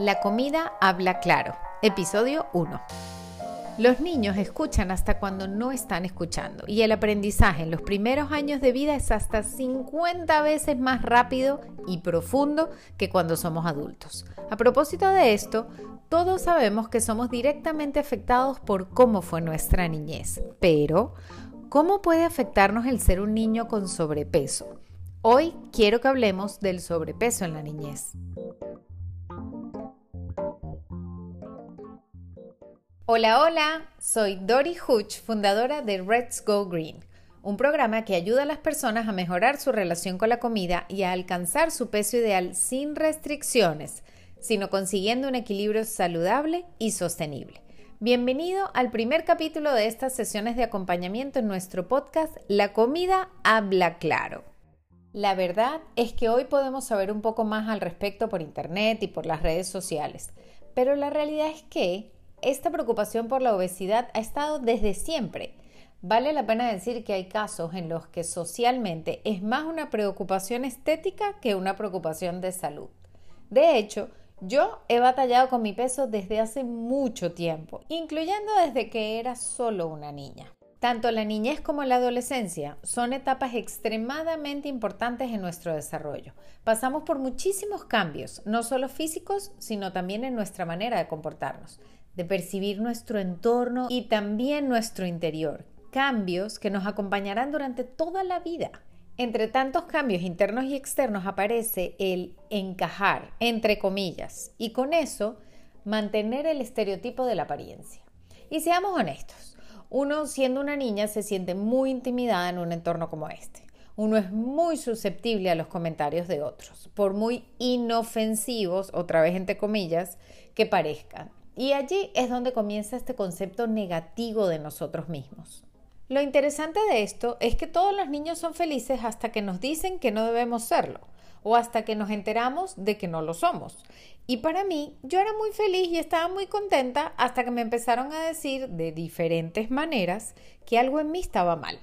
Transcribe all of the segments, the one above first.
La comida habla claro. Episodio 1. Los niños escuchan hasta cuando no están escuchando y el aprendizaje en los primeros años de vida es hasta 50 veces más rápido y profundo que cuando somos adultos. A propósito de esto, todos sabemos que somos directamente afectados por cómo fue nuestra niñez, pero ¿cómo puede afectarnos el ser un niño con sobrepeso? Hoy quiero que hablemos del sobrepeso en la niñez. Hola, hola, soy Dori Hutch, fundadora de Let's Go Green, un programa que ayuda a las personas a mejorar su relación con la comida y a alcanzar su peso ideal sin restricciones, sino consiguiendo un equilibrio saludable y sostenible. Bienvenido al primer capítulo de estas sesiones de acompañamiento en nuestro podcast La comida habla claro. La verdad es que hoy podemos saber un poco más al respecto por internet y por las redes sociales, pero la realidad es que esta preocupación por la obesidad ha estado desde siempre. Vale la pena decir que hay casos en los que socialmente es más una preocupación estética que una preocupación de salud. De hecho, yo he batallado con mi peso desde hace mucho tiempo, incluyendo desde que era solo una niña. Tanto la niñez como la adolescencia son etapas extremadamente importantes en nuestro desarrollo. Pasamos por muchísimos cambios, no solo físicos, sino también en nuestra manera de comportarnos de percibir nuestro entorno y también nuestro interior. Cambios que nos acompañarán durante toda la vida. Entre tantos cambios internos y externos aparece el encajar, entre comillas, y con eso mantener el estereotipo de la apariencia. Y seamos honestos, uno siendo una niña se siente muy intimidada en un entorno como este. Uno es muy susceptible a los comentarios de otros, por muy inofensivos, otra vez entre comillas, que parezcan. Y allí es donde comienza este concepto negativo de nosotros mismos. Lo interesante de esto es que todos los niños son felices hasta que nos dicen que no debemos serlo o hasta que nos enteramos de que no lo somos. Y para mí, yo era muy feliz y estaba muy contenta hasta que me empezaron a decir de diferentes maneras que algo en mí estaba mal,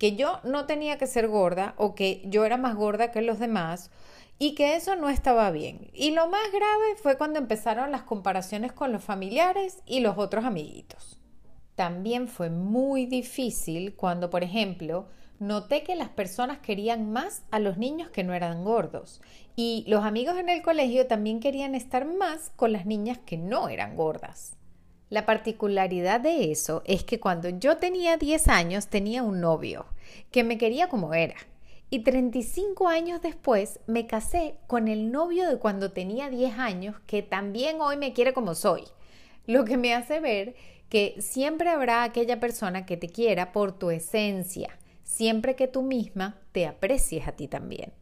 que yo no tenía que ser gorda o que yo era más gorda que los demás y que eso no estaba bien. Y lo más grave fue cuando empezaron las comparaciones con los familiares y los otros amiguitos. También fue muy difícil cuando, por ejemplo, noté que las personas querían más a los niños que no eran gordos y los amigos en el colegio también querían estar más con las niñas que no eran gordas. La particularidad de eso es que cuando yo tenía 10 años tenía un novio que me quería como era y 35 años después me casé con el novio de cuando tenía 10 años, que también hoy me quiere como soy. Lo que me hace ver que siempre habrá aquella persona que te quiera por tu esencia, siempre que tú misma te aprecies a ti también.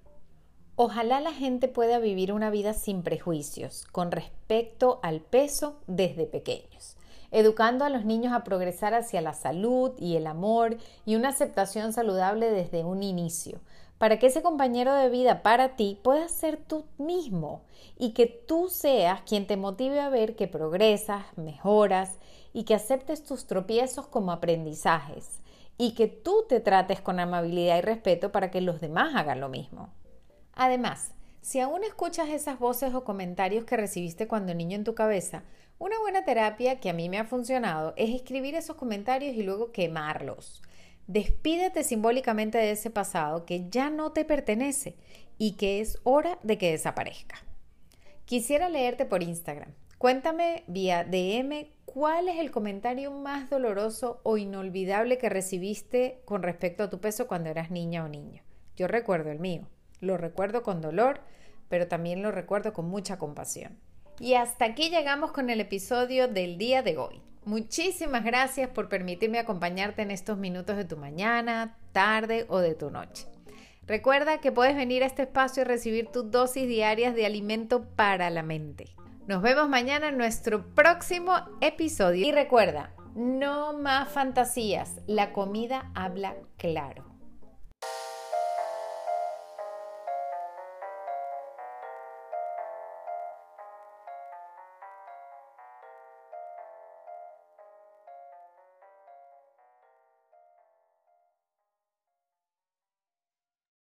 Ojalá la gente pueda vivir una vida sin prejuicios con respecto al peso desde pequeños educando a los niños a progresar hacia la salud y el amor y una aceptación saludable desde un inicio, para que ese compañero de vida para ti pueda ser tú mismo y que tú seas quien te motive a ver que progresas, mejoras y que aceptes tus tropiezos como aprendizajes y que tú te trates con amabilidad y respeto para que los demás hagan lo mismo. Además, si aún escuchas esas voces o comentarios que recibiste cuando niño en tu cabeza, una buena terapia que a mí me ha funcionado es escribir esos comentarios y luego quemarlos. Despídete simbólicamente de ese pasado que ya no te pertenece y que es hora de que desaparezca. Quisiera leerte por Instagram. Cuéntame vía DM cuál es el comentario más doloroso o inolvidable que recibiste con respecto a tu peso cuando eras niña o niño. Yo recuerdo el mío. Lo recuerdo con dolor, pero también lo recuerdo con mucha compasión. Y hasta aquí llegamos con el episodio del día de hoy. Muchísimas gracias por permitirme acompañarte en estos minutos de tu mañana, tarde o de tu noche. Recuerda que puedes venir a este espacio y recibir tus dosis diarias de alimento para la mente. Nos vemos mañana en nuestro próximo episodio. Y recuerda, no más fantasías, la comida habla claro.